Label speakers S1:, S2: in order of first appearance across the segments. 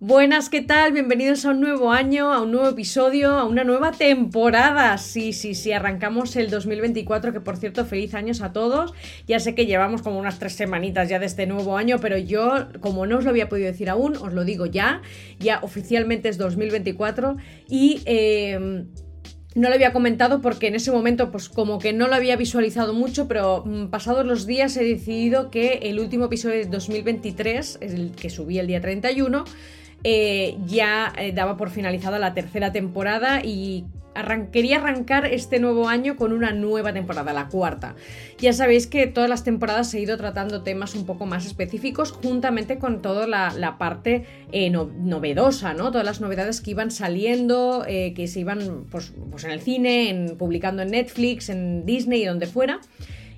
S1: Buenas, ¿qué tal? Bienvenidos a un nuevo año, a un nuevo episodio, a una nueva temporada. Sí, sí, sí, arrancamos el 2024, que por cierto, feliz años a todos. Ya sé que llevamos como unas tres semanitas ya de este nuevo año, pero yo, como no os lo había podido decir aún, os lo digo ya. Ya oficialmente es 2024 y... Eh, no lo había comentado porque en ese momento pues como que no lo había visualizado mucho, pero mm, pasados los días he decidido que el último episodio de 2023, el que subí el día 31, eh, ya eh, daba por finalizada la tercera temporada y quería arrancar este nuevo año con una nueva temporada, la cuarta. Ya sabéis que todas las temporadas he ido tratando temas un poco más específicos, juntamente con toda la, parte eh, novedosa, ¿no? Todas las novedades que iban saliendo, que se iban pues, pues, en el cine, publicando en Netflix, en Disney y donde fuera.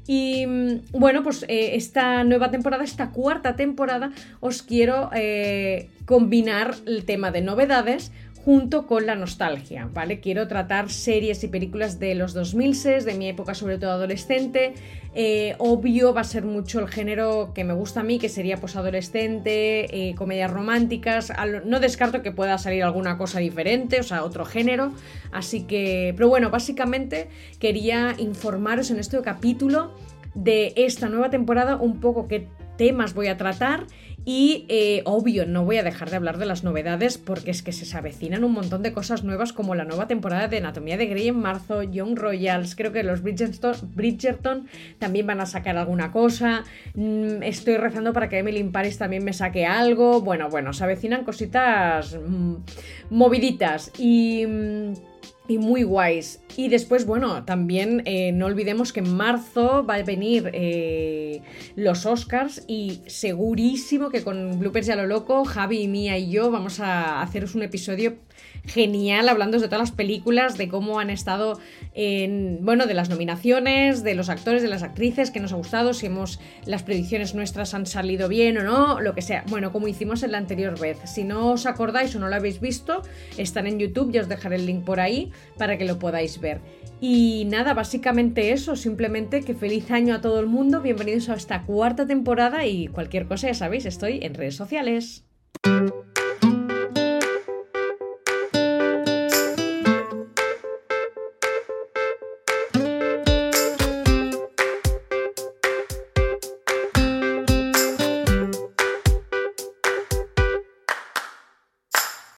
S1: Y mm, bueno, pues eh, esta nueva temporada, esta cuarta temporada, os quiero eh, combinar el tema de novedades junto con la nostalgia, ¿vale? Quiero tratar series y películas de los 2006, de mi época sobre todo adolescente. Eh, obvio va a ser mucho el género que me gusta a mí, que sería pues adolescente, comedias románticas. No descarto que pueda salir alguna cosa diferente, o sea, otro género. Así que, pero bueno, básicamente quería informaros en este capítulo de esta nueva temporada un poco qué temas voy a tratar y eh, obvio no voy a dejar de hablar de las novedades porque es que se avecinan un montón de cosas nuevas como la nueva temporada de Anatomía de Grey en marzo, Young Royals, creo que los Bridgerton, también van a sacar alguna cosa, mm, estoy rezando para que Emily in Paris también me saque algo, bueno, bueno, se avecinan cositas mm, moviditas y... Mm, y muy guays. Y después, bueno, también eh, no olvidemos que en marzo va a venir eh, los Oscars y segurísimo que con Bloopers y a lo loco, Javi, Mía y yo vamos a haceros un episodio genial hablando de todas las películas, de cómo han estado en, bueno, de las nominaciones, de los actores, de las actrices, que nos ha gustado, si hemos, las predicciones nuestras han salido bien o no, lo que sea. Bueno, como hicimos en la anterior vez. Si no os acordáis o no lo habéis visto, están en YouTube, ya os dejaré el link por ahí para que lo podáis ver. Y nada, básicamente eso, simplemente que feliz año a todo el mundo, bienvenidos a esta cuarta temporada y cualquier cosa ya sabéis, estoy en redes sociales.